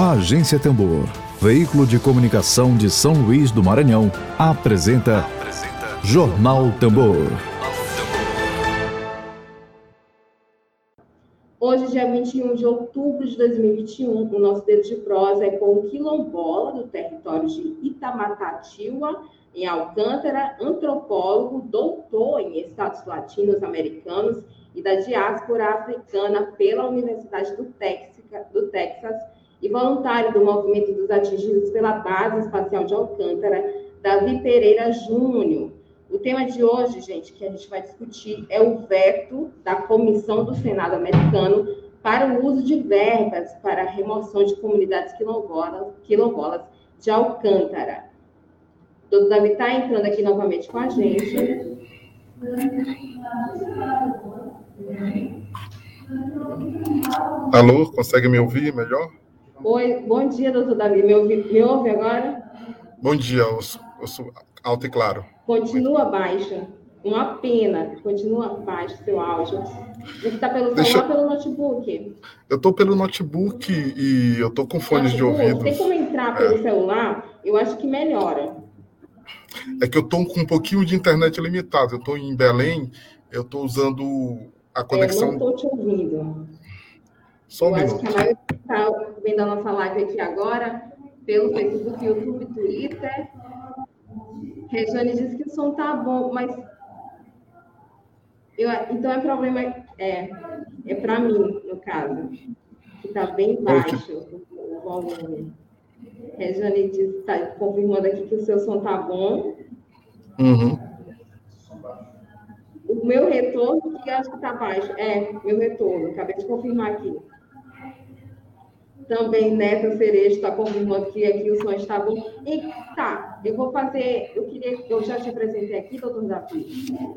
A Agência Tambor, veículo de comunicação de São Luís do Maranhão, apresenta, apresenta Jornal Tambor. Hoje, dia 21 de outubro de 2021, o nosso dedo de prosa é com o quilombola do território de Itamatatiwa, em Alcântara, antropólogo, doutor em Estados Latinos Americanos e da diáspora africana pela Universidade do Texas, do Texas e voluntário do movimento dos atingidos pela Base Espacial de Alcântara, Davi Pereira Júnior. O tema de hoje, gente, que a gente vai discutir é o veto da Comissão do Senado americano para o uso de verbas para a remoção de comunidades quilombolas, quilombolas de Alcântara. O doutor Davi está entrando aqui novamente com a gente. Alô, consegue me ouvir melhor? Oi, bom dia, doutor Davi. Me ouve, me ouve agora? Bom dia, eu sou, alto e claro. Continua baixa. Uma pena, continua baixo seu áudio. Você está pelo Deixa... celular ou pelo notebook? Eu estou pelo notebook e eu estou com fones de ouvido. Tem como entrar pelo é. celular? Eu acho que melhora. É que eu estou com um pouquinho de internet limitado. Eu estou em Belém, eu estou usando a conexão. Eu não estou te ouvindo. Só um eu minuto. acho que a maioria está vendo a nossa live aqui agora pelo Facebook, YouTube, Twitter. Regiane disse que o som tá bom, mas eu, então é problema é é para mim no caso que está bem baixo o volume. Regiane está confirmando aqui que o seu som tá bom. Uhum. O meu retorno, que acho que está baixo. É, meu retorno. Acabei de confirmar aqui. Também Neta Cerejo está confirmando que aqui o som está bom. E tá, eu vou fazer. Eu queria. Eu já te apresentei aqui, doutor Davi.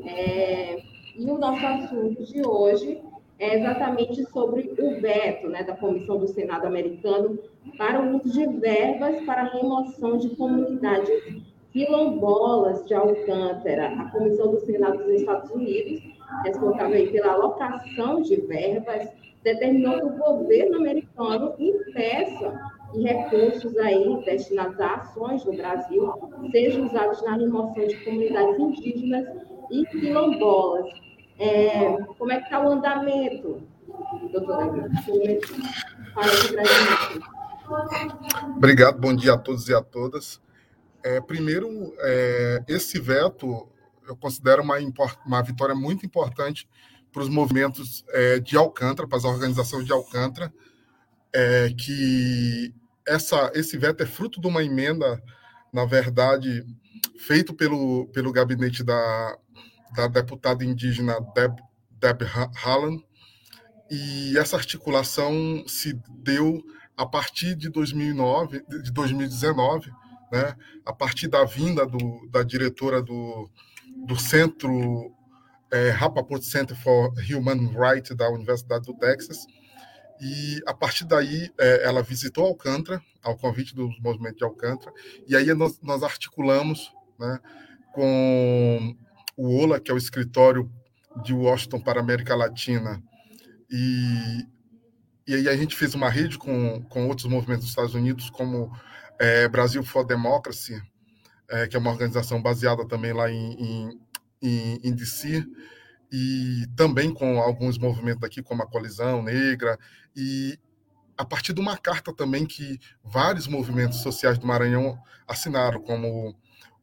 É, e o nosso assunto de hoje é exatamente sobre o veto né, da Comissão do Senado americano para o uso de verbas para remoção de comunidades quilombolas de Alcântara. A Comissão do Senado dos Estados Unidos, responsável pela alocação de verbas determinou que o governo americano impeça que recursos aí destinados a ações no Brasil sejam usados na remoção de comunidades indígenas e quilombolas. É, como é que está o andamento, doutora Obrigado, bom dia a todos e a todas. É, primeiro, é, esse veto eu considero uma, uma vitória muito importante para os movimentos é, de Alcântara, para as organizações de Alcântara, é, que essa, esse veto é fruto de uma emenda, na verdade, feito pelo, pelo gabinete da, da deputada indígena Deb, Deb Haaland, e essa articulação se deu a partir de 2009, de 2019, né, a partir da vinda do, da diretora do, do Centro é, Rappaport Center for Human Rights da Universidade do Texas. E a partir daí, é, ela visitou Alcântara, ao convite do movimento de Alcântara, e aí nós, nós articulamos né, com o OLA, que é o escritório de Washington para a América Latina, e, e aí a gente fez uma rede com, com outros movimentos dos Estados Unidos, como é, Brasil for Democracy, é, que é uma organização baseada também lá em, em em, em DC, e também com alguns movimentos aqui, como a Colisão Negra, e a partir de uma carta também que vários movimentos sociais do Maranhão assinaram, como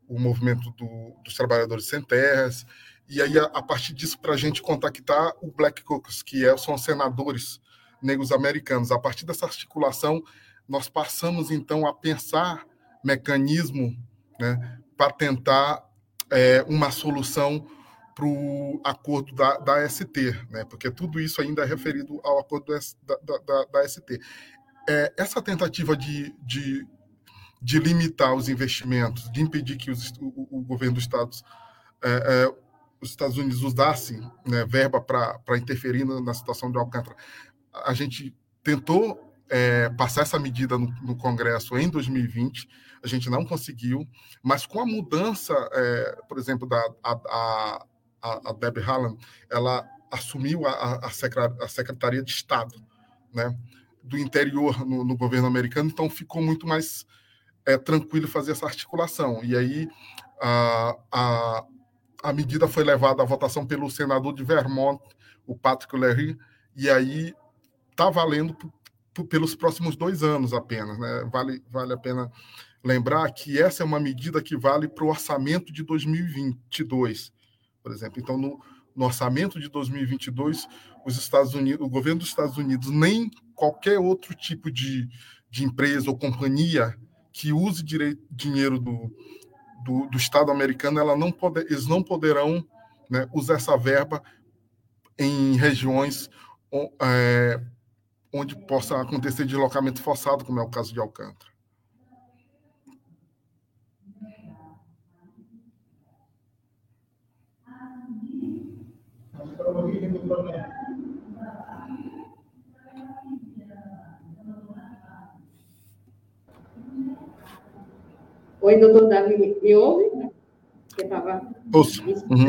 o movimento do, dos trabalhadores sem terras, e aí a, a partir disso para a gente contactar o Black Caucus, que é, são senadores negros americanos. A partir dessa articulação, nós passamos então a pensar mecanismo né, para tentar é, uma solução para o acordo da, da ST, né? porque tudo isso ainda é referido ao acordo da, da, da ST. É, essa tentativa de, de, de, limitar os investimentos, de impedir que os, o, o, governo dos Estados, é, é, os Estados Unidos usassem né, verba para interferir na, na, situação de Alcântara, a gente tentou é, passar essa medida no, no Congresso em 2020, a gente não conseguiu, mas com a mudança, é, por exemplo, da a, a, a Debbie Haaland, ela assumiu a, a, Secretaria de Estado, né? do interior no, no, governo americano, então ficou muito mais é, tranquilo fazer essa articulação. E aí a, a, a medida foi levada à votação pelo senador de Vermont, o Patrick Leahy, e aí está valendo pelos próximos dois anos apenas. Né? Vale, vale a pena lembrar que essa é uma medida que vale para o orçamento de 2022, por exemplo. Então, no, no orçamento de 2022, os Estados Unidos, o governo dos Estados Unidos, nem qualquer outro tipo de, de empresa ou companhia que use direito, dinheiro do, do, do, Estado americano, ela não pode, eles não poderão né, usar essa verba em regiões é, onde possa acontecer deslocamento forçado, como é o caso de Alcântara. Oi, doutor Davi, me ouve? Você estava. Uhum.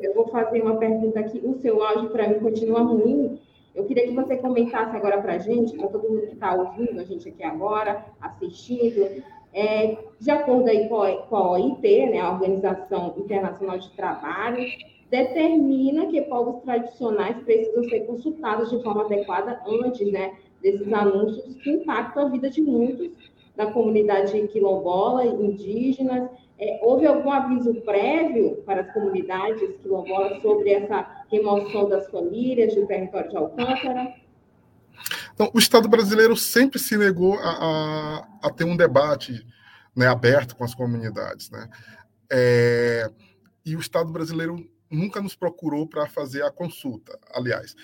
Eu vou fazer uma pergunta aqui. O seu áudio, para mim, continua ruim. Eu queria que você comentasse agora para a gente, para todo mundo que está ouvindo a gente aqui agora, assistindo, é, de acordo aí com a, com a OIT, né, a Organização Internacional de Trabalho, determina que povos tradicionais precisam ser consultados de forma adequada antes né, desses anúncios que impactam a vida de muitos da comunidade quilombola, indígenas. É, houve algum aviso prévio para as comunidades quilombolas sobre essa remoção das famílias do território de Alcântara? Então, o Estado brasileiro sempre se negou a, a, a ter um debate né, aberto com as comunidades. Né? É, e o Estado brasileiro nunca nos procurou para fazer a consulta. Aliás,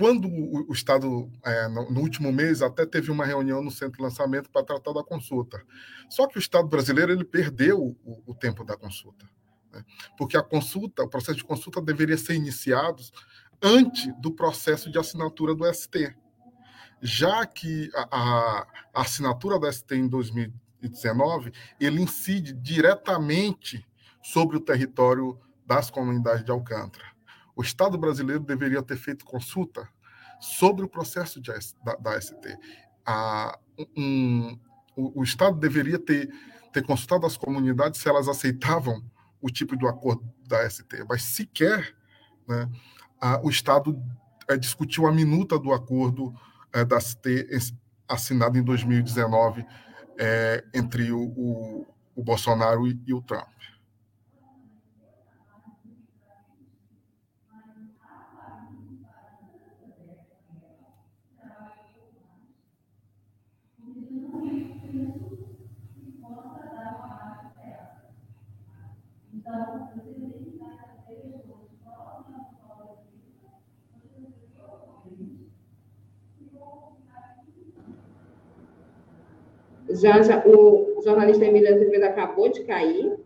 quando o, Estado, é, no, último mês, até teve uma reunião no centro de lançamento para tratar da consulta. Só que o Estado brasileiro ele perdeu o, o tempo da consulta. Né? Porque a consulta, o processo de consulta deveria ser iniciado antes do processo de assinatura do ST. Já que a, a, a assinatura do ST em 2019, ele incide diretamente sobre o território das comunidades de Alcântara o Estado brasileiro deveria ter feito consulta sobre o processo de, da, da ST. A, um, o, o, Estado deveria ter, ter consultado as comunidades se elas aceitavam o tipo de acordo da ST, mas sequer né, a, o Estado é, discutiu a minuta do acordo é, da ST assinado em 2019 é, entre o, o, o Bolsonaro e, e o Trump. Já, já, o jornalista Emílio Azevedo acabou de cair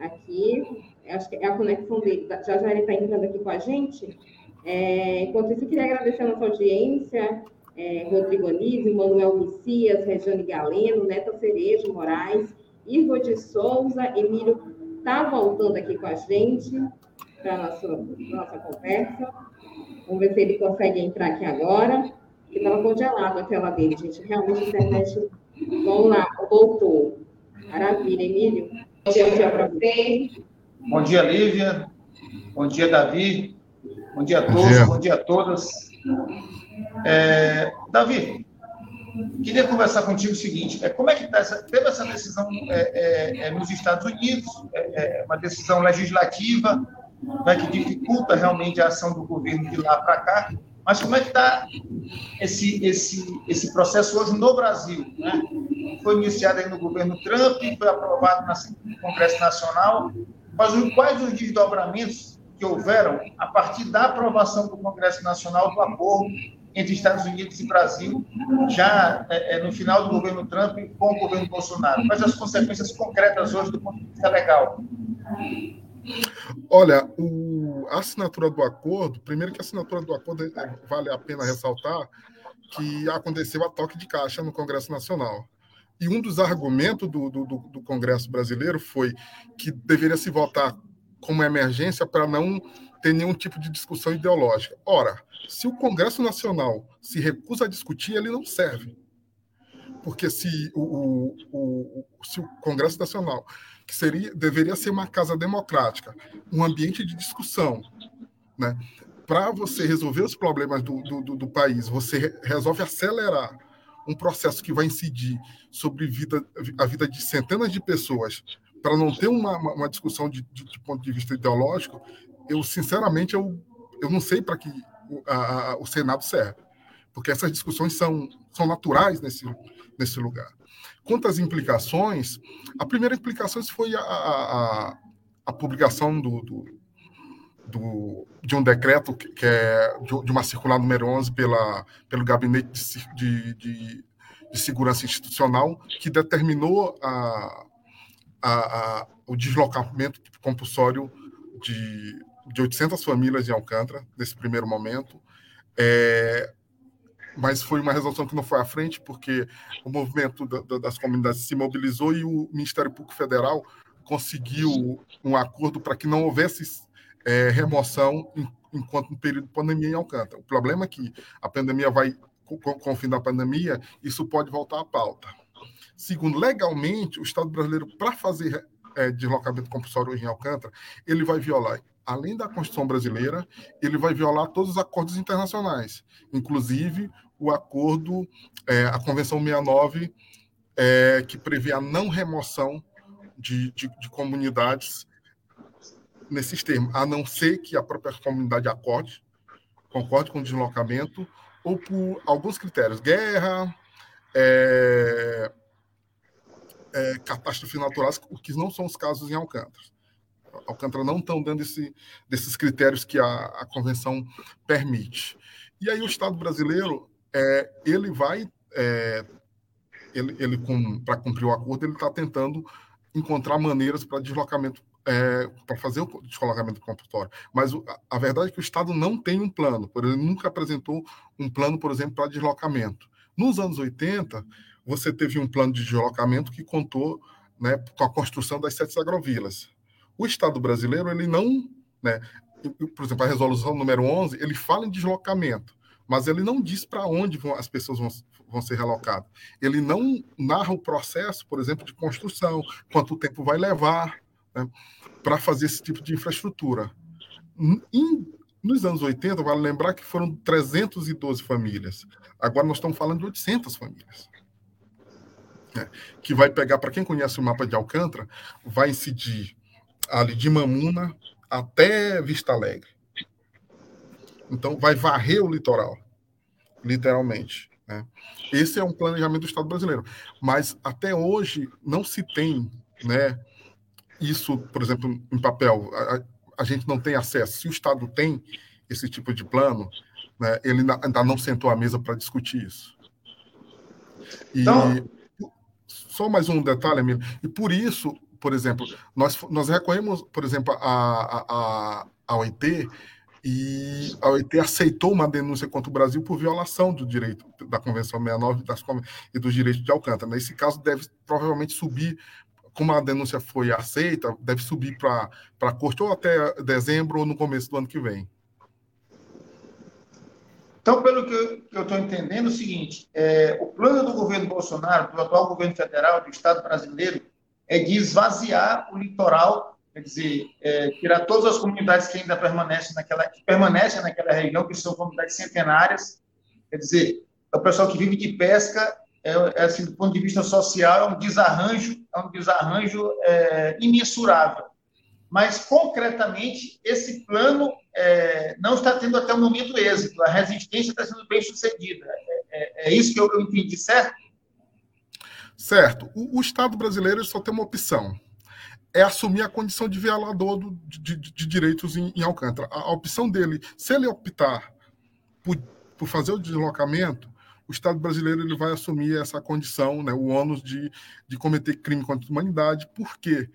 aqui, acho que é a conexão dele, já já ele está entrando aqui com a gente. É, enquanto isso, eu queria agradecer a nossa audiência, é, Rodrigo Anísio, Manuel Messias, Regiane Galeno, Neta Cerejo Moraes, Ivo de Souza, Emílio está voltando aqui com a gente para a nossa, nossa conversa. Vamos ver se ele consegue entrar aqui agora. Estava congelado a tela dele, gente. Realmente a internet. Vamos lá, voltou. Maravilha, Emílio. Bom dia, dia para você. Bom dia, Lívia. Bom dia, Davi. Bom dia a todos, bom dia, bom dia a todas. É, Davi, queria conversar contigo o seguinte: é, como é que tá essa, teve essa decisão é, é, é nos Estados Unidos, é, é, uma decisão legislativa, né, que dificulta realmente a ação do governo de lá para cá, mas como é que está esse, esse, esse processo hoje no Brasil? Né? Foi iniciado aí no governo Trump, foi aprovado no Congresso Nacional, mas quais os desdobramentos que houveram a partir da aprovação do Congresso Nacional do acordo entre Estados Unidos e Brasil, já é, é, no final do governo Trump com o governo Bolsonaro? Quais as consequências concretas hoje do ponto de vista legal? Olha, o, a assinatura do acordo, primeiro que a assinatura do acordo é, vale a pena ressaltar que aconteceu a toque de caixa no Congresso Nacional. E um dos argumentos do, do, do Congresso brasileiro foi que deveria se votar como emergência para não ter nenhum tipo de discussão ideológica. Ora, se o Congresso Nacional se recusa a discutir, ele não serve. Porque se o, o, o, se o Congresso Nacional, que seria, deveria ser uma casa democrática, um ambiente de discussão, né, para você resolver os problemas do, do, do, país, você resolve acelerar um processo que vai incidir sobre vida, a vida de centenas de pessoas, para não ter uma, uma discussão de, de, de, ponto de vista ideológico, eu, sinceramente, eu, eu não sei para que o, a, o Senado serve. Porque essas discussões são, são naturais nesse, nesse lugar. Quanto às implicações, a primeira implicação foi a, a, a publicação do, do, do, de um decreto que, que é de, uma circular número 11 pela, pelo Gabinete de, de, de Segurança Institucional, que determinou a, a, o deslocamento compulsório de, de 800 famílias em Alcântara, nesse primeiro momento. É, mas foi uma resolução que não foi à frente, porque o movimento da, da, das comunidades se mobilizou e o Ministério Público Federal conseguiu um acordo para que não houvesse é, remoção em, enquanto no período de pandemia em Alcântara. O problema é que a pandemia vai, com, com o fim da pandemia, isso pode voltar à pauta. Segundo, legalmente, o Estado brasileiro, para fazer é, deslocamento compulsório em Alcântara, ele vai violar, além da Constituição brasileira, ele vai violar todos os acordos internacionais, inclusive o acordo, é, a Convenção 69, é, que prevê a não remoção de, de, de, comunidades nesses termos, a não ser que a própria comunidade acorde, concorde com o deslocamento, ou por alguns critérios, guerra, é, é, catástrofes naturais, o que não são os casos em Alcântara. Alcântara não estão dando esse, desses critérios que a, a convenção permite. E aí o Estado brasileiro é, ele vai, é, ele, ele para cumprir o acordo, ele está tentando encontrar maneiras para deslocamento, é, para fazer o deslocamento compulsório. Mas a, a, verdade é que o Estado não tem um plano, por exemplo, nunca apresentou um plano, por exemplo, para deslocamento. Nos anos 80, você teve um plano de deslocamento que contou né, com a construção das sete agrovilas. O Estado brasileiro, ele não, né, por exemplo, a resolução número 11, ele fala em deslocamento, mas ele não diz para onde vão, as pessoas vão, vão ser relocadas. Ele não narra o processo, por exemplo, de construção, quanto tempo vai levar né, para fazer esse tipo de infraestrutura. Em, nos anos 80, vale lembrar que foram 312 famílias. Agora nós estamos falando de 800 famílias né, que vai pegar, para quem conhece o mapa de Alcântara, vai incidir ali de Mamuna até Vista Alegre. Então, vai varrer o litoral, literalmente. Né? Esse é um planejamento do Estado brasileiro. Mas, até hoje, não se tem né, isso, por exemplo, em papel. A, a gente não tem acesso. Se o Estado tem esse tipo de plano, né, ele ainda não sentou à mesa para discutir isso. E, então, só mais um detalhe, Emílio. E por isso, por exemplo, nós, nós recorremos, por exemplo, a, a, a OIT e a OIT aceitou uma denúncia contra o Brasil por violação do direito da Convenção 69 das, e dos direitos de Alcântara. Nesse caso, deve provavelmente subir, como a denúncia foi aceita, deve subir para a corte ou até dezembro ou no começo do ano que vem. Então, pelo que eu estou entendendo, é o seguinte: é, o plano do governo Bolsonaro, do atual governo federal, do Estado brasileiro, é de esvaziar o litoral, quer dizer, é, tirar todas as comunidades que ainda permanecem naquela, que permanecem naquela região, que são comunidades centenárias, quer dizer, é o pessoal que vive de pesca, é, é assim, do ponto de vista social, é um desarranjo, é um desarranjo é, imensurável mas concretamente esse plano é, não está tendo até o momento êxito. A resistência está sendo bem sucedida. É, é, isso que eu, entendi, certo? Certo. O, o, Estado brasileiro só tem uma opção. É assumir a condição de violador do, de, de, de, direitos em, em Alcântara. A, a, opção dele, se ele optar por, por fazer o deslocamento, o Estado brasileiro ele vai assumir essa condição, né, o ônus de, de cometer crime contra a humanidade, por quê?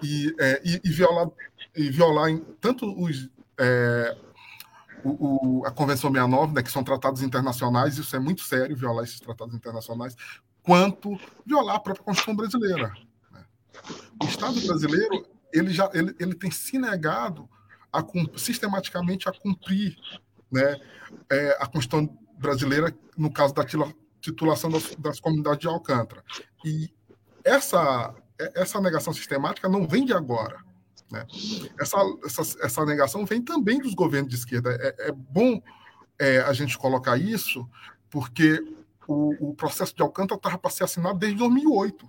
E, é, e, e, violar, e violar em, tanto os, é, o, o, a Convenção 69, né, que são tratados internacionais, isso é muito sério, violar esses tratados internacionais, quanto violar a própria Constituição brasileira. Né? O Estado brasileiro ele já ele, ele tem se negado a, sistematicamente a cumprir né, é, a Constituição brasileira, no caso da titulação das, das comunidades de Alcântara. E essa, essa negação sistemática não vem de agora. Né? Essa, essa, essa negação vem também dos governos de esquerda. É, é bom é, a gente colocar isso, porque o, o processo de Alcântara estava para ser assinado desde 2008.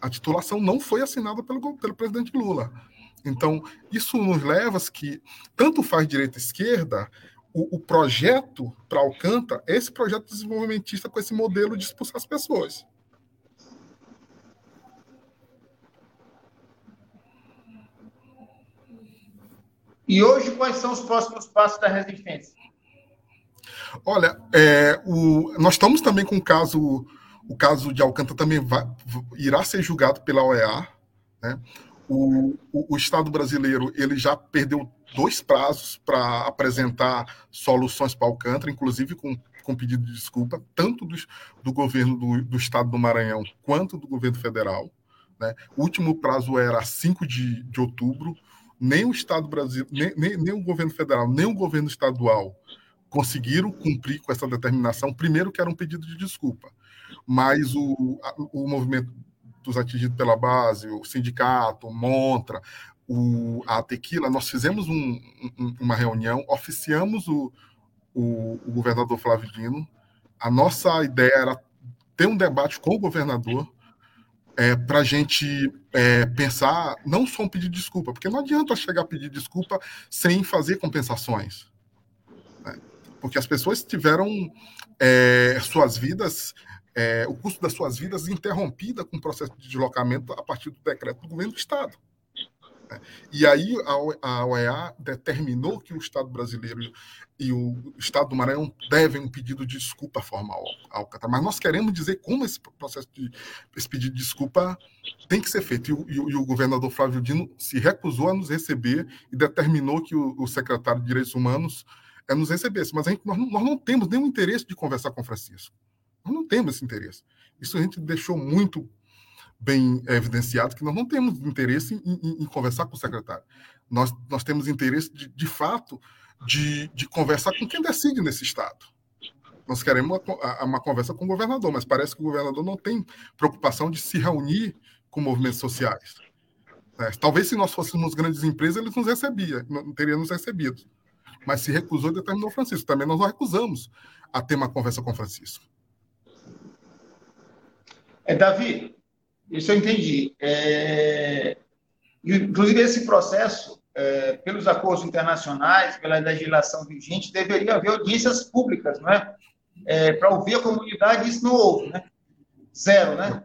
A titulação não foi assinada pelo, pelo presidente Lula. Então, isso nos leva a que, tanto faz direita e esquerda, o, o projeto para Alcântara é esse projeto desenvolvimentista com esse modelo de expulsar as pessoas. E hoje, quais são os próximos passos da resistência? Olha, é, o, nós estamos também com o caso, o caso de Alcântara também vai, irá ser julgado pela OEA. Né? O, o, o, Estado brasileiro ele já perdeu dois prazos para apresentar soluções para Alcântara, inclusive com, com pedido de desculpa, tanto do, do governo do, do Estado do Maranhão quanto do governo federal. Né? O último prazo era 5 de, de outubro nem o Estado brasileiro, nem, nem, nem, o governo federal, nem o governo estadual conseguiram cumprir com essa determinação. Primeiro, que era um pedido de desculpa, mas o, o movimento dos atingidos pela base, o sindicato, o Montra, o, a Tequila, nós fizemos um, um, uma reunião, oficiamos o, o, o governador Flávio Dino. A nossa ideia era ter um debate com o governador é, para a gente é, pensar, não só um pedido de desculpa, porque não adianta chegar a pedir desculpa sem fazer compensações. Porque as pessoas tiveram é, suas vidas, é, o custo das suas vidas interrompida com o processo de deslocamento a partir do decreto do governo do Estado. Né? E aí a OEA determinou que o Estado brasileiro e o Estado do Maranhão devem um pedido de desculpa formal ao Catar. Mas nós queremos dizer como esse processo de esse pedido de desculpa tem que ser feito. E o, e o governador Flávio Dino se recusou a nos receber e determinou que o, o secretário de Direitos Humanos é, nos recebesse. Mas gente, nós, nós não temos nenhum interesse de conversar com Francisco. Nós não temos esse interesse. Isso a gente deixou muito bem evidenciado que nós não temos interesse em, em, em conversar com o secretário. Nós, nós temos interesse, de, de fato, de, de conversar com quem decide nesse Estado. Nós queremos uma, uma conversa com o governador, mas parece que o governador não tem preocupação de se reunir com movimentos sociais. É, talvez se nós fôssemos grandes empresas, ele nos recebia, não teria nos recebido. Mas se recusou e determinou Francisco. Também nós não recusamos a ter uma conversa com Francisco. É, Davi, isso eu entendi. É... Inclusive, esse processo, é, pelos acordos internacionais, pela legislação vigente, deveria haver audiências públicas, não é? é Para ouvir a comunidade, isso não houve, né? Zero, né?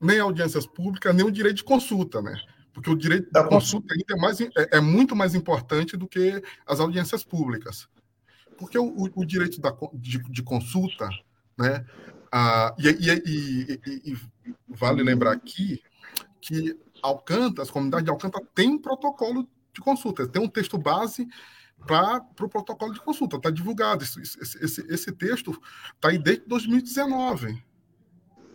Nem audiências públicas, nem o direito de consulta, né? Porque o direito da consulta ainda é, mais, é, é, muito mais importante do que as audiências públicas. Porque o, o, o direito da, de, de consulta, né? Ah, e, e, e, e, vale lembrar aqui que Alcântara, as comunidades de Alcântara têm um protocolo de consulta, tem um texto base para o pro protocolo de consulta, está divulgado. Esse, esse, esse texto está aí desde 2019,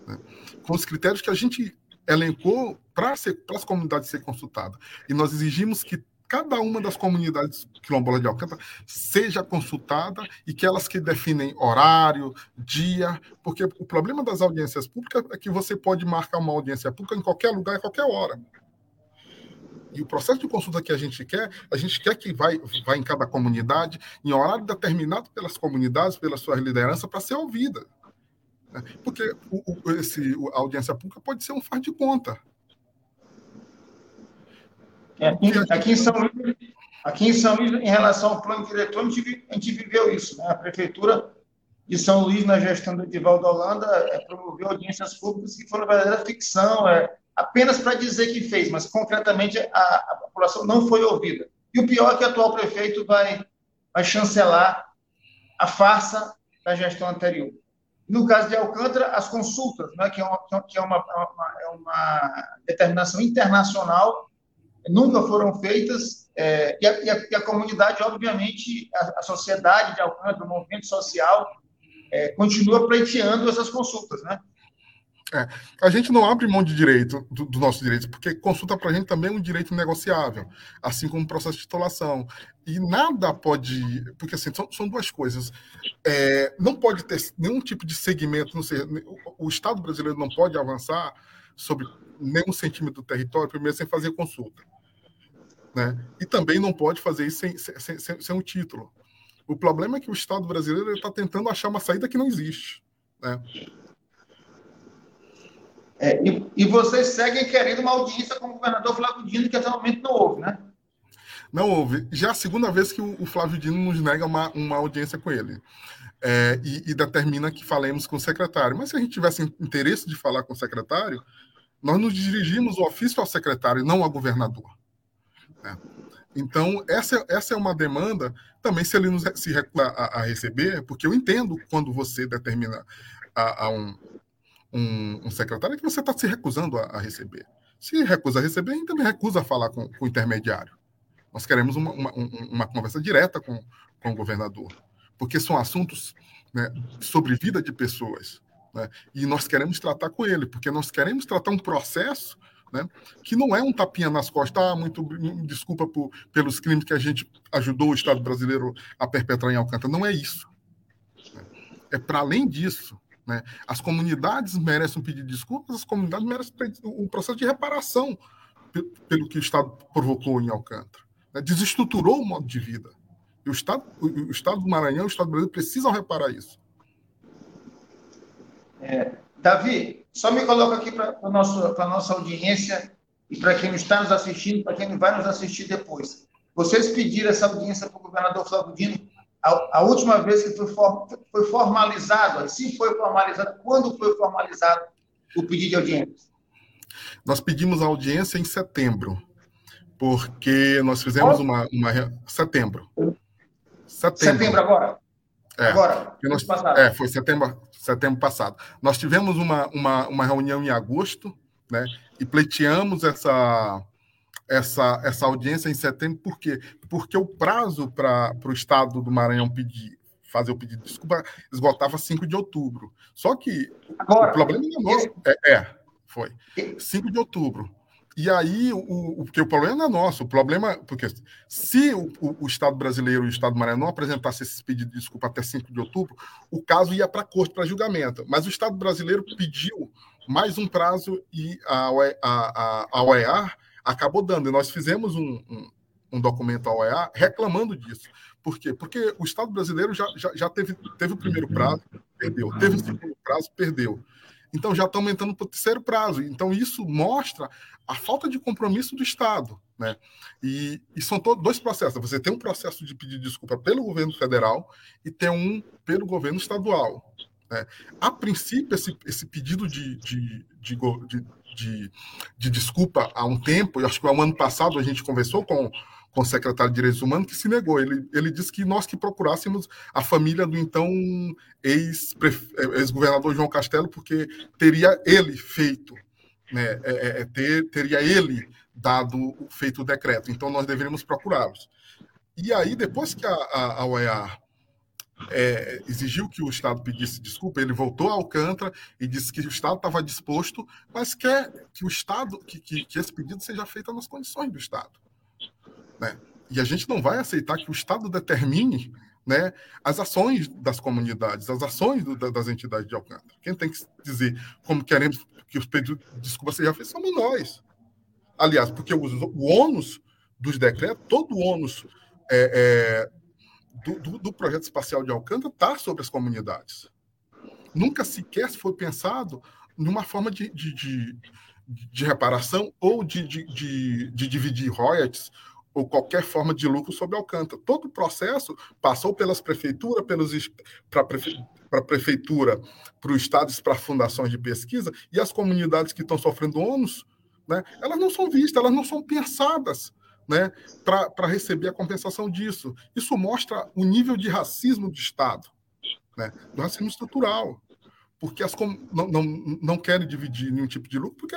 né? com os critérios que a gente elencou para as comunidades ser consultadas. E nós exigimos que cada uma das comunidades quilombolas de Alcântara seja consultada e que elas que definem horário, dia, porque o problema das audiências públicas é que você pode marcar uma audiência pública em qualquer lugar, em qualquer hora. E o processo de consulta que a gente quer, a gente quer que vai, vai em cada comunidade, em horário determinado pelas comunidades, pela sua liderança, para ser ouvida. Porque o, o, esse, a audiência pública pode ser um faz de conta. É, aqui, aqui, em São Luís, aqui em São Luís, em relação ao plano diretor, a gente, a gente viveu isso. Né? A prefeitura de São Luís, na gestão do Edivaldo Holanda, é, promoveu audiências públicas que foram verdadeira ficção, é, apenas para dizer que fez, mas concretamente a, a, população não foi ouvida. E o pior é que o atual prefeito vai, vai chancelar a farsa da gestão anterior. No caso de Alcântara, as consultas, né, que é, uma, que é uma, uma, é uma determinação internacional nunca foram feitas, é, e, a, e, a, e, a, comunidade, obviamente, a, a, sociedade de Alcântara, o movimento social, é, continua pleiteando essas consultas, né? É, a gente não abre mão de direito, dos do nossos direitos, porque consulta para a gente também é um direito negociável, assim como o processo de titulação. E nada pode. Porque assim, são, são duas coisas. É, não pode ter nenhum tipo de segmento, não sei, o, o Estado brasileiro não pode avançar sobre nenhum centímetro do território, primeiro sem fazer consulta. Né? E também não pode fazer isso sem, sem, sem, sem um título. O problema é que o Estado brasileiro está tentando achar uma saída que não existe. Né? É, e, e, vocês seguem querendo uma audiência com o governador Flávio Dino, que até o momento não houve, né? Não houve. Já é a segunda vez que o, o Flávio Dino nos nega uma, uma audiência com ele. É, e, e, determina que falemos com o secretário. Mas se a gente tivesse interesse de falar com o secretário, nós nos dirigimos o ofício ao secretário, não ao governador. Né? Então, essa, essa é uma demanda, também se ele nos, se recusa a, a, receber, porque eu entendo quando você determina a, a um, um, um secretário que você está se recusando a, a, receber. Se recusa a receber, a gente também recusa a falar com, com o intermediário. Nós queremos uma, uma, uma, conversa direta com, com o governador, porque são assuntos né, sobre vida de pessoas. Né, e nós queremos tratar com ele, porque nós queremos tratar um processo né, que não é um tapinha nas costas, ah, muito desculpa por, pelos crimes que a gente ajudou o Estado brasileiro a perpetrar em Alcântara. Não é isso. Né. É para além disso. Né? As comunidades merecem um pedido de desculpas, as comunidades merecem um processo de reparação pelo que o Estado provocou em Alcântara. Né? Desestruturou o modo de vida. E o Estado, o Estado do Maranhão o Estado do Brasil precisam reparar isso. É, Davi, só me coloca aqui para a nossa audiência e para quem está nos assistindo, para quem vai nos assistir depois. Vocês pediram essa audiência para o governador Flávio Dino a, a, última vez que foi, for, foi formalizado, se foi formalizado, quando foi formalizado o pedido de audiência? Nós pedimos a audiência em setembro, porque nós fizemos uma, uma. Setembro. Setembro. Setembro agora? É, agora, nós, é, foi setembro, setembro passado. Nós tivemos uma, uma, uma reunião em agosto, né? E pleiteamos essa, essa, essa audiência em setembro, por quê? Porque o prazo para o Estado do Maranhão pedir, fazer o pedido de desculpa esgotava 5 de outubro. Só que Agora, o problema é nosso. É, é, foi. 5 de outubro. E aí, o, o, porque o problema não é nosso, o problema. Porque se o, o, o Estado brasileiro e o Estado do Maranhão não apresentassem esse pedido de desculpa até 5 de outubro, o caso ia para a corte para julgamento. Mas o Estado brasileiro pediu mais um prazo e a, a, a, a OEA acabou dando. E nós fizemos um, um, um documento ao OEA reclamando disso. Por quê? Porque o Estado brasileiro já, já, já teve, teve o primeiro prazo, perdeu. Teve o segundo prazo, perdeu. Então já está aumentando para o terceiro prazo. Então isso mostra a falta de compromisso do Estado. Né? E, e são todos dois processos. Você tem um processo de pedir desculpa pelo governo federal e tem um pelo governo estadual. Né? A princípio, esse, esse pedido de, de, de, de de, de desculpa há um tempo, eu acho que há um ano passado a gente conversou com, com o secretário de Direitos Humanos que se negou. Ele, ele disse que nós que procurássemos a família do então ex-governador João Castelo, porque teria ele feito, né, é, é, é ter, teria ele dado feito o decreto. Então nós deveríamos procurá-los. E aí, depois que a, a, a OEA é, exigiu que o Estado pedisse desculpa, ele voltou a Alcântara e disse que o Estado estava disposto, mas quer que o Estado, que, que, que esse pedido seja feito nas condições do Estado. Né? E a gente não vai aceitar que o Estado determine né, as ações das comunidades, as ações do, das entidades de Alcântara. Quem tem que dizer como queremos que os pedidos de desculpa sejam feitos somos nós. Aliás, porque o, o ônus dos decretos, todo o ônus é, é, do, do, do projeto espacial de Alcântara está sobre as comunidades. Nunca sequer foi pensado numa forma de, de, de, de reparação ou de, de, de, dividir royalties ou qualquer forma de lucro sobre Alcântara. Todo o processo passou pelas prefeituras, pelos para prefe, a prefeitura, para os estados, para fundações de pesquisa, e as comunidades que estão sofrendo ônus, né, elas não são vistas, elas não são pensadas né, para receber a compensação disso. Isso mostra o nível de racismo do Estado, né, do racismo estrutural, porque as com, não, não, não querem dividir nenhum tipo de lucro, porque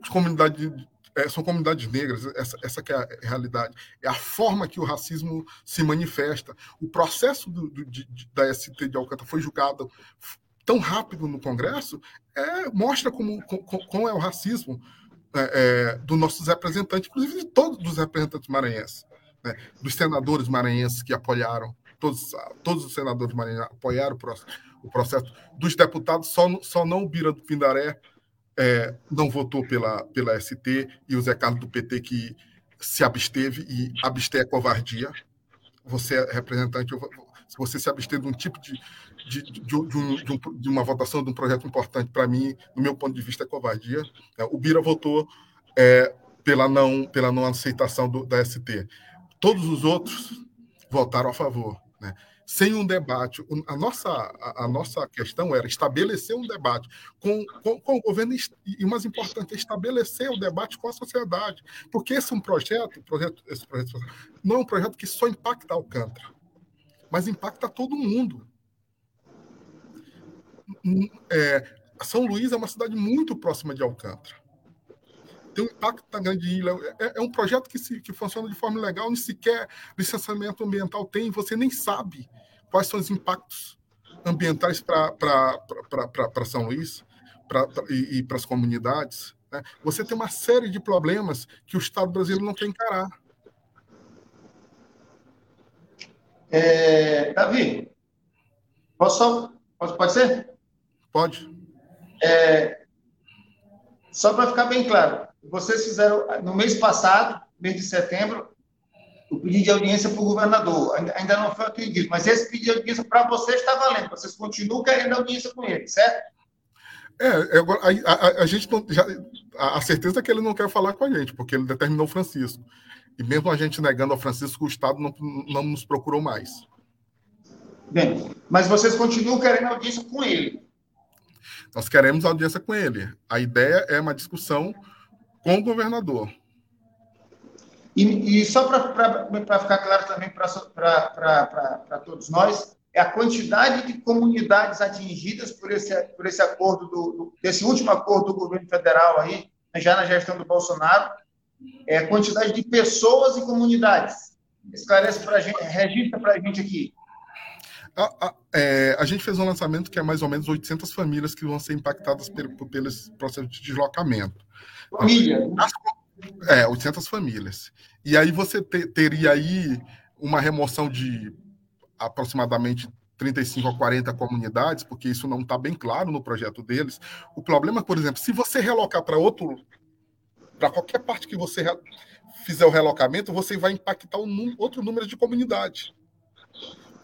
as comunidades é, são comunidades negras, essa, essa que é a realidade. É a forma que o racismo se manifesta. O processo do, do, de, da ST de Alcântara foi julgado tão rápido no Congresso é, mostra como, como, como, é o racismo é, é, dos nossos representantes, inclusive de todos os representantes maranhenses, né? dos senadores maranhenses que apoiaram, todos, todos os senadores maranhenses apoiaram o processo, o processo dos deputados, só, só não o Bira do Pindaré é, não votou pela, pela ST e o Zé Carlos do PT que se absteve, e abster é covardia. Você é representante, se você se abster de um tipo de, de, de, de, um, um, de uma votação de um projeto importante, para mim, do meu ponto de vista, é covardia. É, o Bira votou é, pela, não, pela não aceitação do, da ST. Todos os outros votaram a favor. Né? sem um debate. A nossa, a, a, nossa questão era estabelecer um debate com, com, com, o governo e, mais importante, estabelecer o debate com a sociedade. Porque esse é um projeto, projeto, esse projeto não é um projeto que só impacta Alcântara, mas impacta todo mundo. É, São Luís é uma cidade muito próxima de Alcântara tem um impacto na grande ilha. É, é, um projeto que, se, que funciona de forma legal, nem sequer licenciamento ambiental tem, você nem sabe quais são os impactos ambientais para São Luís pra, pra e, e para as comunidades. Né? Você tem uma série de problemas que o Estado brasileiro não quer encarar. É, Davi, posso, pode, pode ser? Pode. É, só para ficar bem claro, vocês fizeram, no mês passado, mês de setembro, o pedido de audiência para o governador. Ainda não foi acredito, mas esse pedido de audiência para vocês está valendo. Vocês continuam querendo audiência com ele, certo? É, é a, a, a, gente não, já, a, certeza é que ele não quer falar com a gente, porque ele determinou o Francisco. E mesmo a gente negando ao Francisco, o Estado não, não nos procurou mais. Bem, mas vocês continuam querendo audiência com ele. Nós queremos audiência com ele. A ideia é uma discussão com o governador. E, e só para ficar claro também para todos nós, é a quantidade de comunidades atingidas por esse, por esse acordo, do, do, desse último acordo do governo federal aí, já na gestão do Bolsonaro, é a quantidade de pessoas e comunidades. Esclarece para a gente, registra para a gente aqui. A, a, é, a, gente fez um lançamento que é mais ou menos 800 famílias que vão ser impactadas pelo, pelo processo de deslocamento. Família? As, é, 800 famílias. E aí você te, teria aí uma remoção de aproximadamente 35 a 40 comunidades, porque isso não está bem claro no projeto deles. O problema, por exemplo, se você relocar para outro, para qualquer parte que você fizer o relocamento, você vai impactar um outro número de comunidades.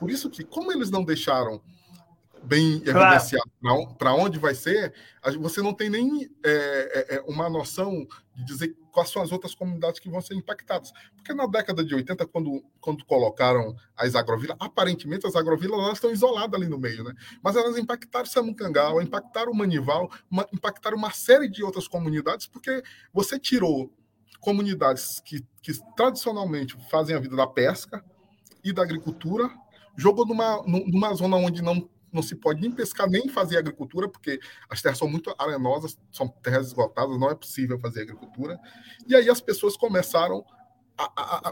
Por isso que, como eles não deixaram bem claro. evidenciado para onde vai ser, você não tem nem é, é, é, uma noção de dizer quais são as outras comunidades que vão ser impactadas. Porque na década de 80, quando, quando colocaram as agrovilas, aparentemente as agrovilas elas estão isoladas ali no meio, né? Mas elas impactaram Samucangal, impactaram Manival, uma, impactaram uma série de outras comunidades, porque você tirou comunidades que, que tradicionalmente fazem a vida da pesca e da agricultura, jogou numa, numa zona onde não não se pode nem pescar nem fazer agricultura, porque as terras são muito arenosas, são terras esgotadas, não é possível fazer agricultura. E aí as pessoas começaram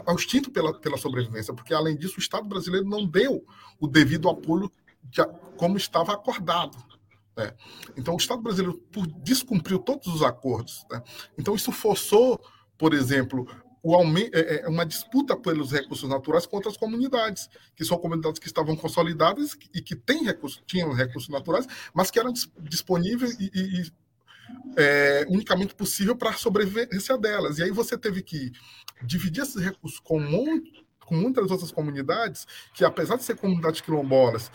ao instinto pela, pela sobrevivência, porque além disso o Estado brasileiro não deu o devido apoio de, como estava acordado. Né? Então o Estado brasileiro por, descumpriu todos os acordos. Né? Então isso forçou, por exemplo, o é, é, uma disputa pelos recursos naturais contra as comunidades, que são comunidades que estavam consolidadas e que têm recursos, tinham recursos naturais, mas que eram disponíveis e, e, e é, unicamente possível para a sobrevivência delas. E aí você teve que dividir esses recursos com com muitas outras comunidades que, apesar de ser comunidades quilombolas,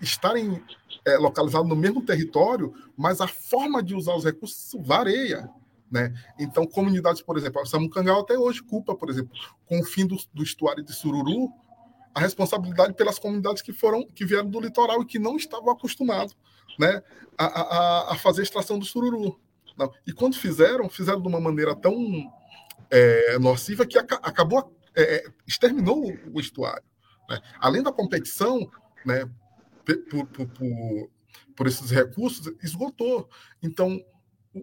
estarem é, localizadas no mesmo território, mas a forma de usar os recursos varia. Né? Então, comunidades, por exemplo, a Samucangal até hoje culpa, por exemplo, com o fim do, do estuário de Sururu, a responsabilidade pelas comunidades que foram que vieram do litoral e que não estavam acostumados né, a, a, a fazer extração do sururu. Não. E quando fizeram, fizeram de uma maneira tão é, nociva que ac acabou, é, é, exterminou o, o estuário. Né? Além da competição né, por, por, por, por esses recursos, esgotou. Então,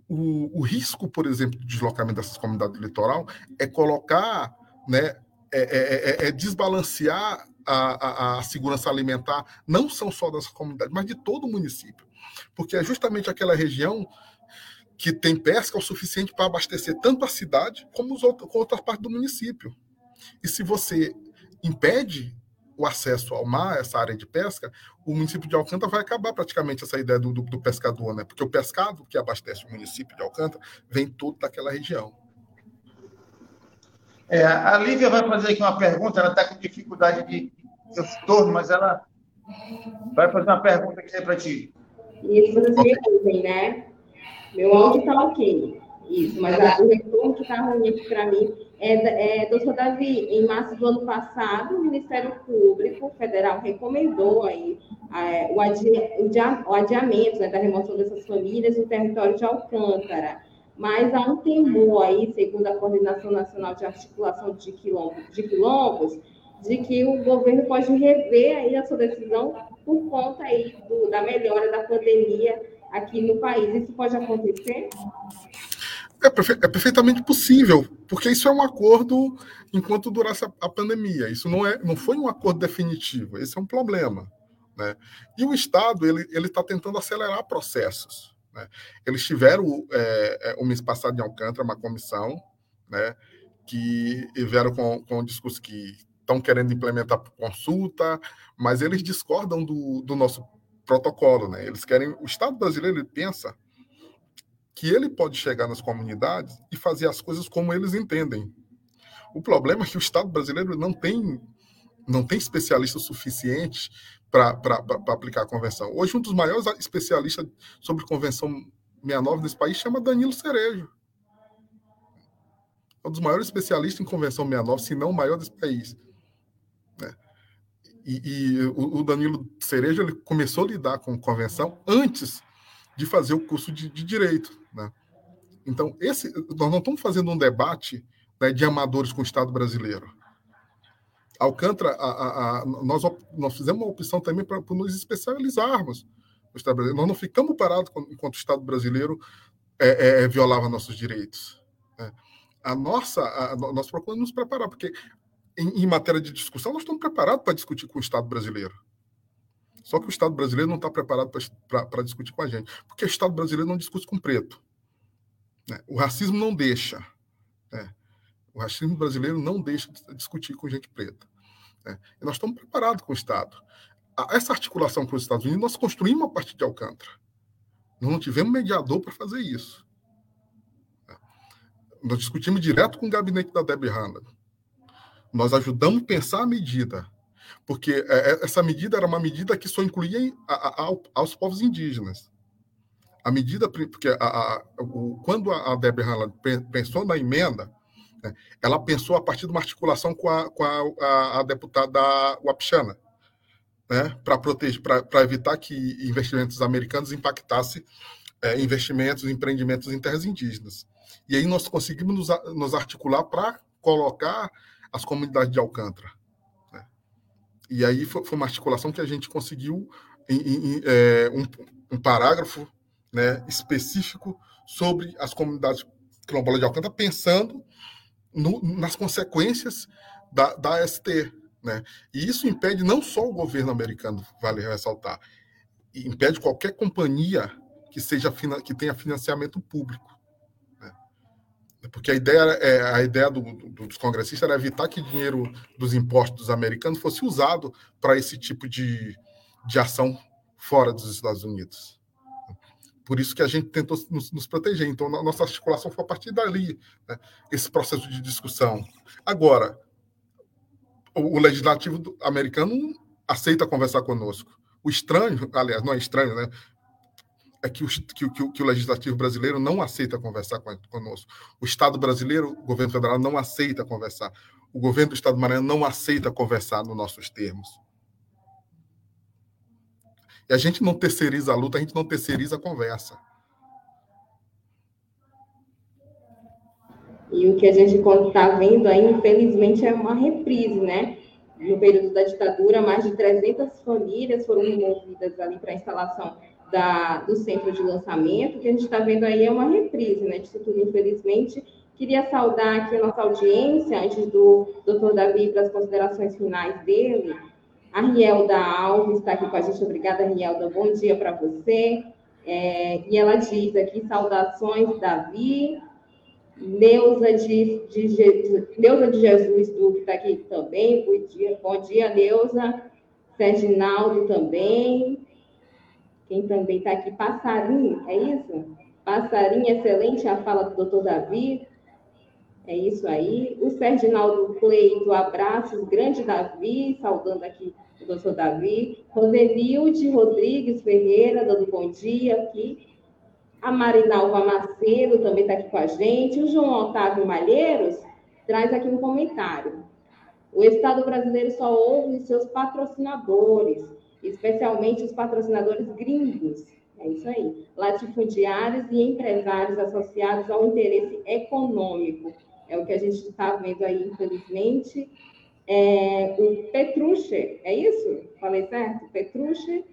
o, o, risco, por exemplo, de deslocamento dessas comunidades do litoral é colocar, né, é, é, é, é desbalancear a, a, a segurança alimentar, não são só dessa comunidade, mas de todo o município. Porque é justamente aquela região que tem pesca o suficiente para abastecer tanto a cidade como os outros, com outras partes do município. E se você impede o acesso ao mar, essa área de pesca, o município de Alcântara vai acabar praticamente essa ideia do, do, do pescador, né? Porque o pescado que abastece o município de Alcântara vem todo daquela região. É, a Lívia vai fazer aqui uma pergunta, ela está com dificuldade de retorno, mas ela vai fazer uma pergunta aqui para ti. Isso, vocês me ouvem, né? Meu áudio está ok. Isso, mas a, o retorno que está ruim para mim é, é, doutor Davi, em março do ano passado, o Ministério Público Federal recomendou aí é, o, adi, o, adiamento né, da remoção dessas famílias no território de Alcântara. Mas há um temor aí, segundo a Coordenação Nacional de Articulação de Quilombos, de, quilombos, de que o governo pode rever aí a sua decisão por conta aí do, da melhora da pandemia aqui no país. Isso pode acontecer? É, é, perfeitamente possível, porque isso é um acordo enquanto durasse a, a, pandemia. Isso não, é, não foi um acordo definitivo, esse é um problema. Né? E o Estado ele está tentando acelerar processos. Né? Eles tiveram, é, é, o mês passado em Alcântara, uma comissão né, que vieram com, com discurso que estão querendo implementar por consulta, mas eles discordam do, do nosso protocolo, né? Eles querem, o Estado brasileiro ele pensa que ele pode chegar nas comunidades e fazer as coisas como eles entendem. O problema é que o Estado brasileiro não tem não tem especialista suficiente para aplicar a convenção. Hoje, um dos maiores especialistas sobre convenção 69 desse país chama Danilo Cerejo. É um dos maiores especialistas em convenção 69, se não o maior desse país. Né? E, e o, o, Danilo Cerejo ele começou a lidar com convenção antes de fazer o curso de, de direito. Né? Então, esse, nós não estamos fazendo um debate né, de amadores com o Estado brasileiro. Alcântara, a, a, a, nós, nós fizemos uma opção também para nos especializarmos no Estado brasileiro. Nós não ficamos parados enquanto o Estado brasileiro é, é, é, violava nossos direitos. Né? A nossa, nós procuramos nos preparar, porque em, em matéria de discussão, nós estamos preparados para discutir com o Estado brasileiro. Só que o Estado brasileiro não está preparado para discutir com a gente, porque o Estado brasileiro não discute com preto. Né? O racismo não deixa. Né? O racismo brasileiro não deixa de discutir com gente preta. Né? E nós estamos preparados com o Estado. Essa articulação com os Estados Unidos, nós construímos a partir de Alcântara. Nós não tivemos mediador para fazer isso. Né? Nós discutimos direto com o gabinete da Debbie Hanna. Nós ajudamos a pensar a medida, porque é, é, essa medida era uma medida que só incluía aos povos indígenas. A medida, porque a, o, quando a Debbie Haaland pensou na emenda, né, ela pensou a partir de uma articulação com a, com a, deputada Wapchana, né, para proteger, para evitar que investimentos americanos impactassem é, investimentos, empreendimentos em terras indígenas. E aí nós conseguimos nos, nos articular para colocar as comunidades de Alcântara. Né? E aí foi, foi, uma articulação que a gente conseguiu em, em é, um, um, parágrafo né, específico sobre as comunidades quilombolas de Alcântara, pensando no, nas consequências da, da ST. Né? E isso impede não só o governo americano, vale ressaltar, impede qualquer companhia que seja que tenha financiamento público. Porque a ideia, é, a ideia do, do, dos congressistas era evitar que dinheiro dos impostos dos americanos fosse usado para esse tipo de, de ação fora dos Estados Unidos. Por isso que a gente tentou nos, nos proteger. Então, a nossa articulação foi a partir dali, né? esse processo de discussão. Agora, o, o legislativo americano aceita conversar conosco. O estranho, aliás, não é estranho, né? é que o, que, que, o legislativo brasileiro não aceita conversar conosco. O Estado brasileiro, o governo federal, não aceita conversar. O governo do Estado do Maranhão não aceita conversar nos nossos termos. E a gente não terceiriza a luta, a gente não terceiriza a conversa. E o que a gente está vendo aí, infelizmente, é uma reprise, né? No período da ditadura, mais de 300 famílias foram removidas ali para a instalação da, do centro de lançamento, que a gente está vendo aí é uma reprise né, disso tudo, infelizmente. Queria saudar aqui a nossa audiência, antes do doutor Davi para as considerações finais dele. A Rielda Alves está aqui com a gente. Obrigada, Rielda. Bom dia para você. É, e ela diz aqui, saudações, Davi. Neuza de, de, de, Neuza de Jesus Duque está aqui também. Bom dia, bom dia Neuza. Serginaldo também. Quem também está aqui? Passarinho, é isso? Passarinho, excelente a fala do doutor Davi. É isso aí. O Serginaldo Cleito, abraços. Grande Davi, saudando aqui o doutor Davi. Rosenilde Rodrigues Ferreira, dando bom dia aqui. A Marinalva Macedo também está aqui com a gente. O João Otávio Malheiros traz aqui um comentário. O Estado brasileiro só ouve seus patrocinadores, especialmente os patrocinadores gringos. É isso aí. Latifundiários e empresários associados ao interesse econômico. É o que a gente está vendo aí, infelizmente. É, o Petruche, é isso? Falei certo? Petruche.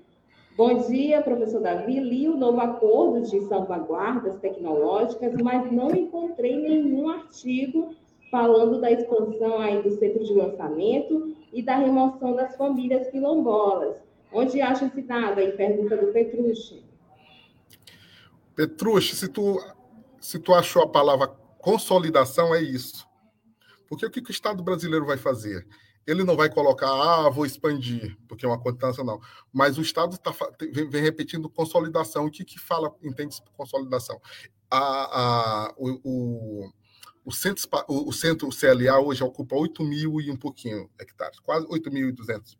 Bom dia, professor Davi. Li o novo acordo de salvaguardas tecnológicas, mas não encontrei nenhum artigo falando da expansão aí do centro de lançamento e da remoção das famílias quilombolas. Onde acha esse dado aí? Pergunta do Petrucci. Petrucci, se tu, se tu achou a palavra consolidação, é isso. Porque o que, que o Estado brasileiro vai fazer? Ele não vai colocar, ah, vou expandir, porque é uma conta nacional. Mas o Estado tá, vem, vem repetindo consolidação. O que, que fala, entende-se por consolidação? A, a, o, o o centro, o centro CLA hoje ocupa 8 mil e um pouquinho hectares, quase 8.200.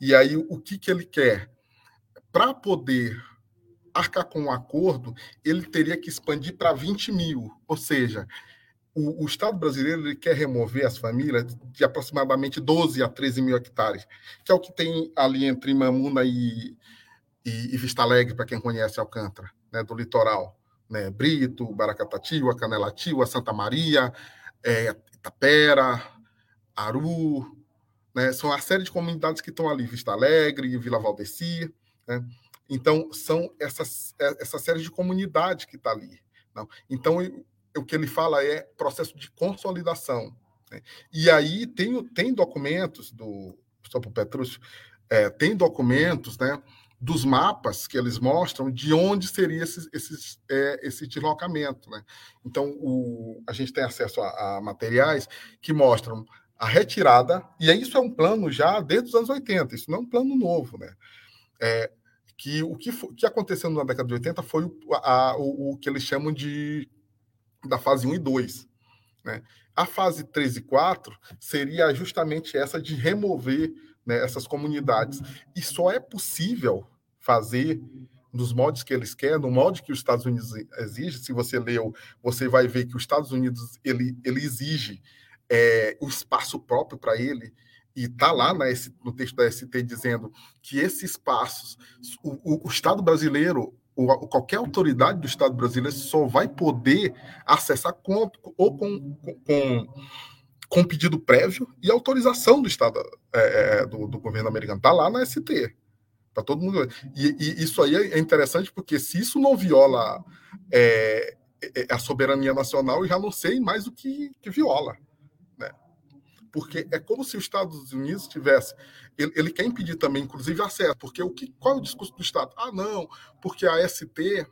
E aí, o que, que ele quer? Para poder arcar com um acordo, ele teria que expandir para 20 mil. Ou seja, o, o, Estado brasileiro ele quer remover as famílias de aproximadamente 12 a 13 mil hectares, que é o que tem ali entre Mamuna e, e, e Vista Alegre, para quem conhece Alcântara, né, do litoral né? Brito, Baracatatiba, Canelativa, Santa Maria, é, Itapera, Aru, né? São a série de comunidades que estão ali, Vista Alegre, Vila Valdeci, né? Então, são essas, é, essa série de comunidades que está ali. Não? Então, o que ele fala é processo de consolidação. Né? E aí tem, tem documentos do Sopo Petrúcio, é, tem documentos, né? dos mapas que eles mostram de onde seria esse, esse, é, esse deslocamento. Né? Então, o, a gente tem acesso a, a, materiais que mostram a retirada, e isso é um plano já desde os anos 80, isso não é um plano novo. Né? É, que o que, que aconteceu na década de 80 foi o, a, o, o, que eles chamam de da fase 1 e 2. Né? A fase 3 e 4 seria justamente essa de remover né, essas comunidades. E só é possível fazer nos modos que eles querem, no modo que os Estados Unidos exige. Se você leu, você vai ver que os Estados Unidos ele, ele exige é, o espaço próprio para ele e está lá na, no texto da ST dizendo que esses espaços, o, o Estado brasileiro, ou qualquer autoridade do Estado brasileiro só vai poder acessar com, ou com, com, com pedido prévio e autorização do Estado é, é do, do governo americano. Está lá na ST para todo mundo. E, e, isso aí é interessante porque se isso não viola é, é, a soberania nacional, eu já não sei mais o que, que viola. Porque é como se os Estados Unidos tivesse. Ele, ele, quer impedir também, inclusive, acesso. Porque o que, qual é o discurso do Estado? Ah, não, porque a ST,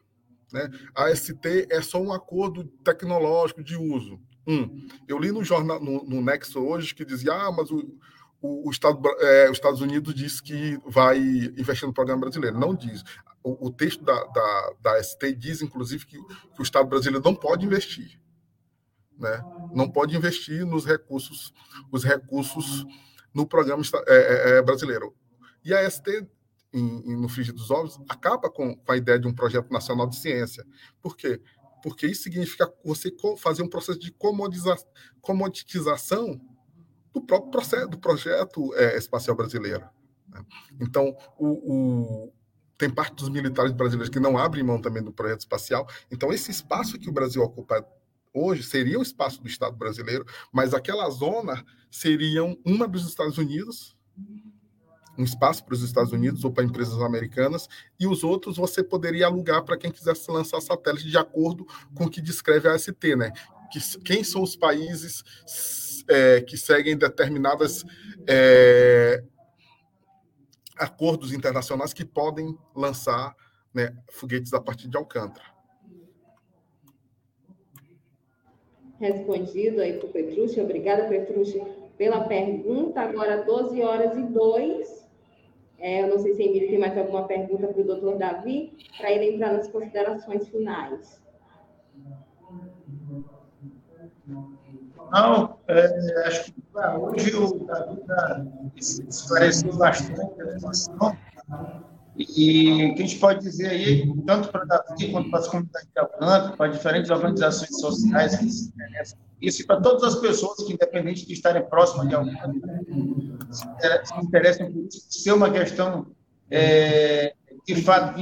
né, a ST é só um acordo tecnológico de uso. Um, eu li no jornal no, no Nexo hoje que dizia, ah, mas o, o, o, Estado, é, os Estados Unidos diz que vai investir no programa brasileiro. Não diz. O, o texto da, da, da, ST diz, inclusive, que, que, o Estado brasileiro não pode investir. Né? Não pode investir nos recursos, os no programa é, é, é, brasileiro. E a ST, em, em, no Frigir dos Ovos, acaba com, com a ideia de um projeto nacional de ciência. Por quê? Porque isso significa você fazer um processo de comoditização do próprio processo, do projeto é, espacial brasileiro. Né? Então, o, o, tem parte dos militares brasileiros que não abrem mão também do projeto espacial. Então, esse espaço que o Brasil ocupa hoje seria o espaço do Estado brasileiro, mas aquela zona seria uma dos Estados Unidos, um espaço para os Estados Unidos ou para empresas americanas, e os outros você poderia alugar para quem quisesse lançar satélite de acordo com o que descreve a AST, né? Que, quem são os países é, que seguem determinadas é, acordos internacionais que podem lançar né, foguetes a partir de Alcântara. Respondido aí para o Petrucci. Obrigada, Petrucci, pela pergunta. Agora, 12 horas e 2. É, eu não sei se a Emília tem mais alguma pergunta para o doutor Davi, para ele entrar nas considerações finais. Não, é, acho que hoje o Davi tá, esclareceu bastante a situação. E que a gente pode dizer aí, tanto para Davi quanto para as comunidades de Alcântara, para diferentes organizações sociais que se interessam isso, e para todas as pessoas que, independente de estarem próximas de Alcântara, se interessam por isso, ser uma questão é, de fato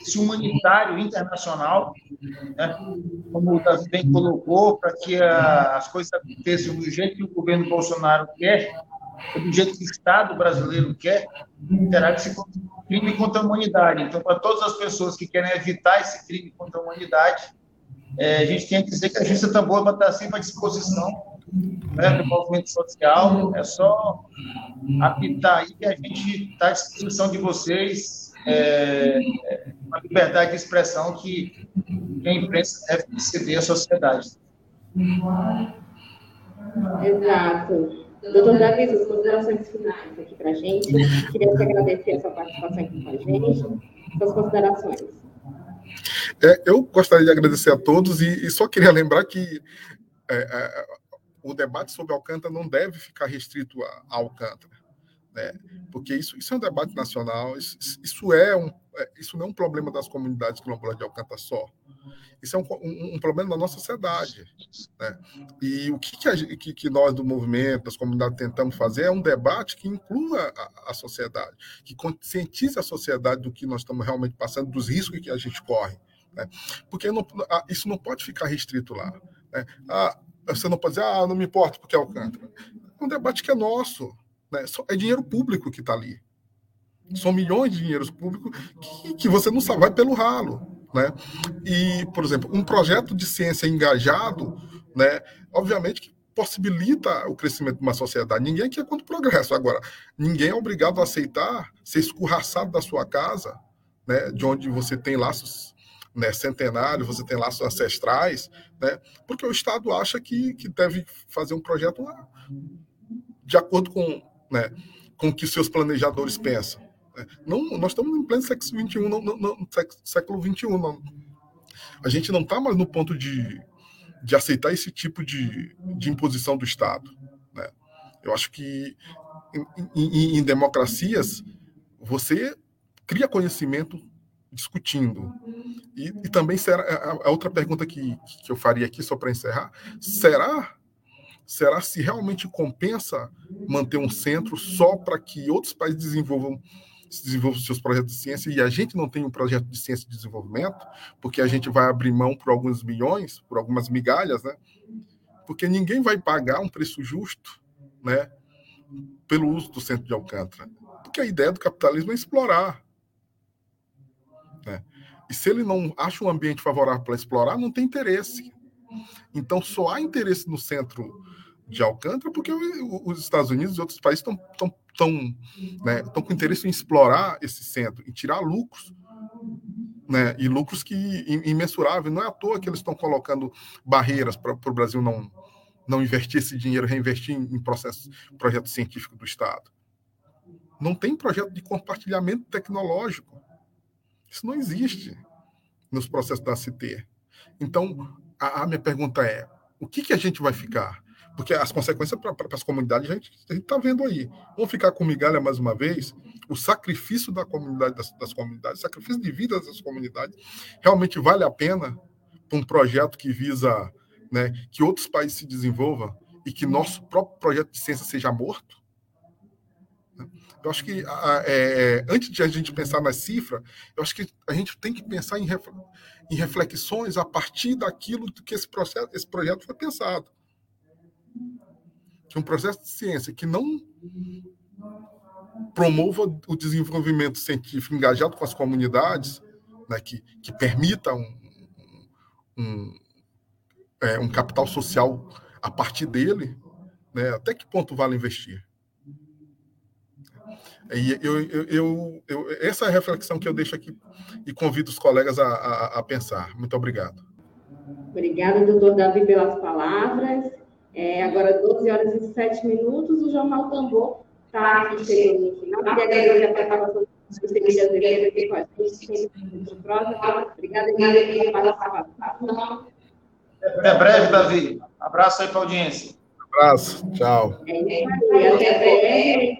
esse humanitário internacional, né? como o Davi bem colocou, para que a, as coisas aconteçam do jeito que o governo Bolsonaro quer, do jeito que o Estado brasileiro quer, terá que ser crime contra a humanidade. Então, para todas as pessoas que querem evitar esse crime contra a humanidade, é, a gente tem que dizer que a Justiça Tambor vai estar sempre à disposição né, do movimento social. É só apitar aí que a gente está à disposição de vocês. É, é uma liberdade de expressão que a imprensa deve ceder à sociedade. Exato. Doutor Davi, as considerações finais aqui para a gente. Queria te agradecer a sua participação aqui com a gente. Suas considerações. É, eu gostaria de agradecer a todos e, e só queria lembrar que é, é, o debate sobre Alcântara não deve ficar restrito a, a Alcântara, né? porque isso, isso é um debate nacional, isso, isso, é um, isso não é um problema das comunidades quilombolas de Alcântara só. Isso é um, um, um problema da nossa sociedade. Né? E o que, que, a, que, que, nós do movimento, das comunidades, tentamos fazer é um debate que inclua a, a sociedade, que conscientize a sociedade do que nós estamos realmente passando, dos riscos que a gente corre. Né? Porque não, isso não pode ficar restrito lá. Né? Ah, você não pode dizer, ah, não me importa porque é Alcântara. É um debate que é nosso. Né? É dinheiro público que está ali. São milhões de dinheiros públicos que, que você não sabe, vai pelo ralo. Né? E, por exemplo, um projeto de ciência engajado, né, obviamente que possibilita o crescimento de uma sociedade. Ninguém aqui é contra o progresso. Agora, ninguém é obrigado a aceitar ser escorraçado da sua casa, né, de onde você tem laços né, centenários, você tem laços ancestrais, né, porque o Estado acha que, que deve fazer um projeto de acordo com, né, com o que seus planejadores pensam. Não, nós estamos em pleno século XXI, não, não, não século. Não. A gente não está mais no ponto de, de aceitar esse tipo de, de imposição do Estado. Né? Eu acho que em, em, em democracias você cria conhecimento discutindo. E, e, também será a, a outra pergunta que, que eu faria aqui só para encerrar, será será se realmente compensa manter um centro só para que outros países desenvolvam desenvolva seus projetos de ciência e a gente não tem um projeto de ciência e desenvolvimento, porque a gente vai abrir mão por alguns milhões, por algumas migalhas, né? Porque ninguém vai pagar um preço justo, né? Pelo uso do centro de Alcântara. Porque a ideia do capitalismo é explorar. Né? E se ele não acha um ambiente favorável para explorar, não tem interesse. Então, só há interesse no centro de Alcântara porque os Estados Unidos e outros países estão estão né, com interesse em explorar esse centro, em tirar lucros, né, e lucros que imensuráveis. Não é à toa que eles estão colocando barreiras para o Brasil não, não investir esse dinheiro, reinvestir em, processos, projetos científicos do Estado. Não tem projeto de compartilhamento tecnológico. Isso não existe nos processos da CT. Então, a, a minha pergunta é: o que, que a gente vai ficar? Porque as consequências para as comunidades a gente está vendo aí. Vamos ficar com migalha mais uma vez. O sacrifício da comunidade, das, das comunidades, sacrifício de vida das comunidades, realmente vale a pena para um projeto que visa né, que outros países se desenvolvam e que nosso próprio projeto de ciência seja morto? Eu acho que é, antes de a gente pensar na cifra, eu acho que a gente tem que pensar em, reflexões a partir daquilo que esse, processo, esse projeto foi pensado que um processo de ciência que não promova o desenvolvimento científico engajado com as comunidades, né, que, que permita um, um, é, um capital social a partir dele, né, até que ponto vale investir? E eu, eu, eu, eu, essa é a reflexão que eu deixo aqui e convido os colegas a, a, a pensar. Muito obrigado. Obrigada, doutor Davi, pelas palavras. É, agora, 12 horas e 7 minutos, o Jornal Tambor está aqui chegando no final. Queria agradecer a participação do Conselheiro Azevedo aqui com a gente. Obrigada, Guilherme, pela participação. Até breve, Davi. Abraço aí para a audiência abraço, tchau. É até breve.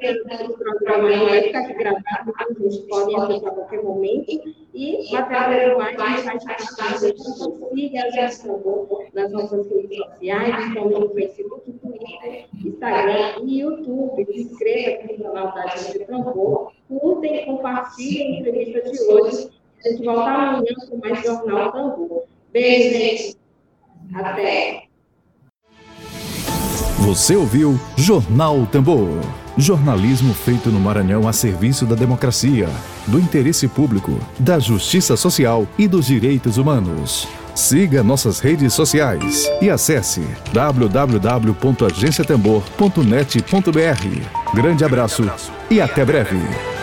O programa vai ficar gravado, a gente pode acessar a qualquer momento. E material mais site da Casa, siga a também nas nossas redes sociais, estamos no Facebook, Twitter, Instagram e YouTube. Se inscreva aqui no canal da Gente Tambor, curtem e compartilhem a entrevista de hoje. A gente volta amanhã com mais Jornal Tambor. Beijo, gente. Até. Você ouviu Jornal Tambor. Jornalismo feito no Maranhão a serviço da democracia, do interesse público, da justiça social e dos direitos humanos. Siga nossas redes sociais e acesse www.agenciatambor.net.br. Grande abraço e até breve.